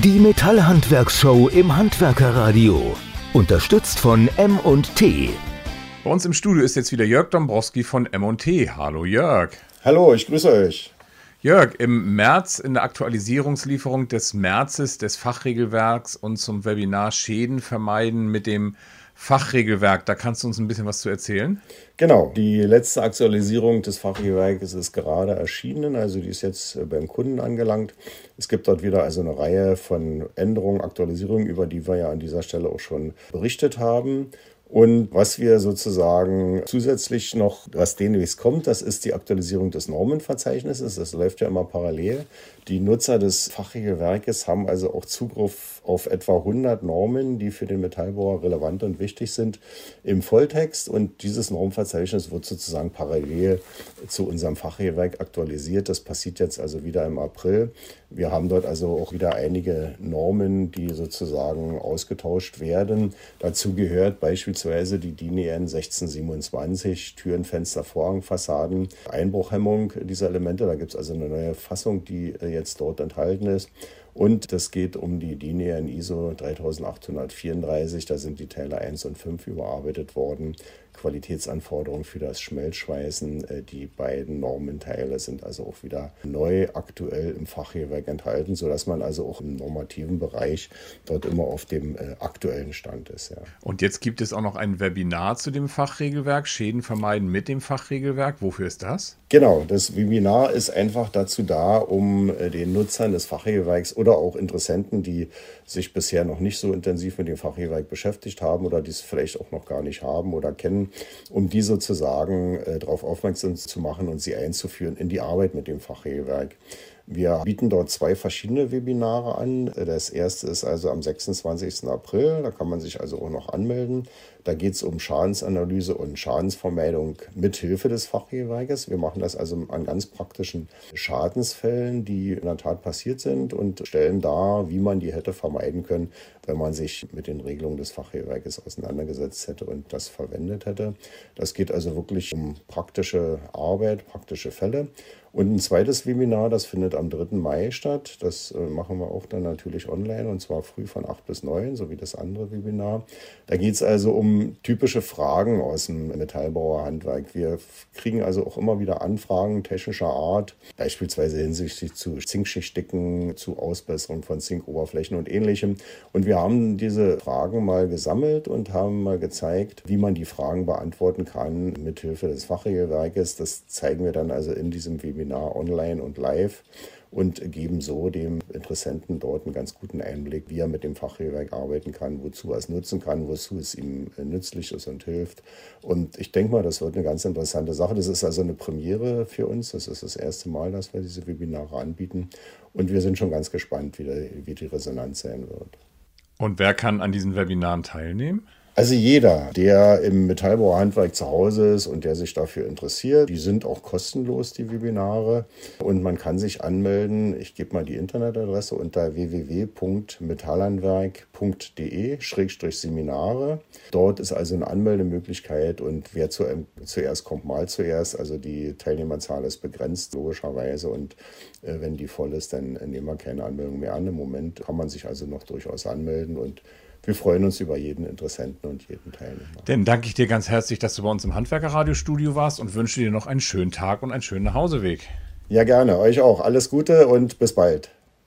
Die Metallhandwerkshow im Handwerkerradio. Unterstützt von M&T. Bei uns im Studio ist jetzt wieder Jörg Dombrowski von M&T. Hallo Jörg. Hallo, ich grüße euch. Jörg, im März in der Aktualisierungslieferung des Märzes des Fachregelwerks und zum Webinar Schäden vermeiden mit dem Fachregelwerk. Da kannst du uns ein bisschen was zu erzählen? Genau, die letzte Aktualisierung des Fachregelwerkes ist gerade erschienen, also die ist jetzt äh, beim Kunden angelangt. Es gibt dort wieder also eine Reihe von Änderungen, Aktualisierungen, über die wir ja an dieser Stelle auch schon berichtet haben. Und was wir sozusagen zusätzlich noch, was demnächst kommt, das ist die Aktualisierung des Normenverzeichnisses. Das läuft ja immer parallel. Die Nutzer des Fachregelwerkes haben also auch Zugriff auf etwa 100 Normen, die für den Metallbauer relevant und wichtig sind im Volltext. Und dieses Normverzeichnis wird sozusagen parallel zu unserem Fachregelwerk aktualisiert. Das passiert jetzt also wieder im April. Wir haben dort also auch wieder einige Normen, die sozusagen ausgetauscht werden. Dazu gehört beispielsweise die DIN EN 1627, Türen, Fenster, Vorhangfassaden, Einbruchhemmung dieser Elemente. Da gibt es also eine neue Fassung, die äh, jetzt dort enthalten ist. Und es geht um die DIN EN ISO 3834. Da sind die Teile 1 und 5 überarbeitet worden. Qualitätsanforderungen für das Schmelzschweißen. Äh, die beiden Normenteile sind also auch wieder neu aktuell im Fachregelwerk enthalten, sodass man also auch im normativen Bereich dort immer auf dem äh, aktuellen Stand ist. Ja. Und jetzt gibt es auch noch ein Webinar zu dem Fachregelwerk, Schäden vermeiden mit dem Fachregelwerk. Wofür ist das? Genau, das Webinar ist einfach dazu da, um äh, den Nutzern des Fachregelwerks oder auch Interessenten, die sich bisher noch nicht so intensiv mit dem Fachregelwerk beschäftigt haben oder die es vielleicht auch noch gar nicht haben oder kennen, um die sozusagen äh, darauf aufmerksam zu machen und sie einzuführen in die Arbeit mit dem Fachregelwerk. Wir bieten dort zwei verschiedene Webinare an. Das erste ist also am 26. April. Da kann man sich also auch noch anmelden. Da geht es um Schadensanalyse und Schadensvermeidung mit Hilfe des Fachgewerkes. Wir machen das also an ganz praktischen Schadensfällen, die in der Tat passiert sind und stellen dar, wie man die hätte vermeiden können, wenn man sich mit den Regelungen des Fachgewerkes auseinandergesetzt hätte und das verwendet hätte. Das geht also wirklich um praktische Arbeit, praktische Fälle. Und ein zweites Webinar, das findet am 3. Mai statt. Das äh, machen wir auch dann natürlich online und zwar früh von 8 bis 9, so wie das andere Webinar. Da geht es also um typische Fragen aus dem Metallbauerhandwerk. Wir kriegen also auch immer wieder Anfragen technischer Art, beispielsweise hinsichtlich zu Zinkschichtdicken, zu Ausbesserung von Zinkoberflächen und ähnlichem. Und wir haben diese Fragen mal gesammelt und haben mal gezeigt, wie man die Fragen beantworten kann mit Hilfe des Fachregelwerkes. Das zeigen wir dann also in diesem Webinar online und live und geben so dem Interessenten dort einen ganz guten Einblick, wie er mit dem Fachregelwerk arbeiten kann, wozu er es nutzen kann, wozu es ihm äh, nützlich ist und hilft. Und ich denke mal, das wird eine ganz interessante Sache. Das ist also eine Premiere für uns. Das ist das erste Mal, dass wir diese Webinare anbieten. Und wir sind schon ganz gespannt, wie, wie die Resonanz sein wird. Und wer kann an diesen Webinaren teilnehmen? Also jeder, der im Metallbauhandwerk zu Hause ist und der sich dafür interessiert, die sind auch kostenlos, die Webinare. Und man kann sich anmelden. Ich gebe mal die Internetadresse unter www.metallandwerk.de-seminare. Dort ist also eine Anmeldemöglichkeit und wer zu, zuerst kommt, mal zuerst. Also die Teilnehmerzahl ist begrenzt, logischerweise. Und äh, wenn die voll ist, dann nehmen wir keine Anmeldung mehr an. Im Moment kann man sich also noch durchaus anmelden und wir freuen uns über jeden Interessenten und jeden Teilnehmer. Dann danke ich dir ganz herzlich, dass du bei uns im Handwerkerradiostudio warst und wünsche dir noch einen schönen Tag und einen schönen Nachhauseweg. Ja, gerne. Euch auch. Alles Gute und bis bald.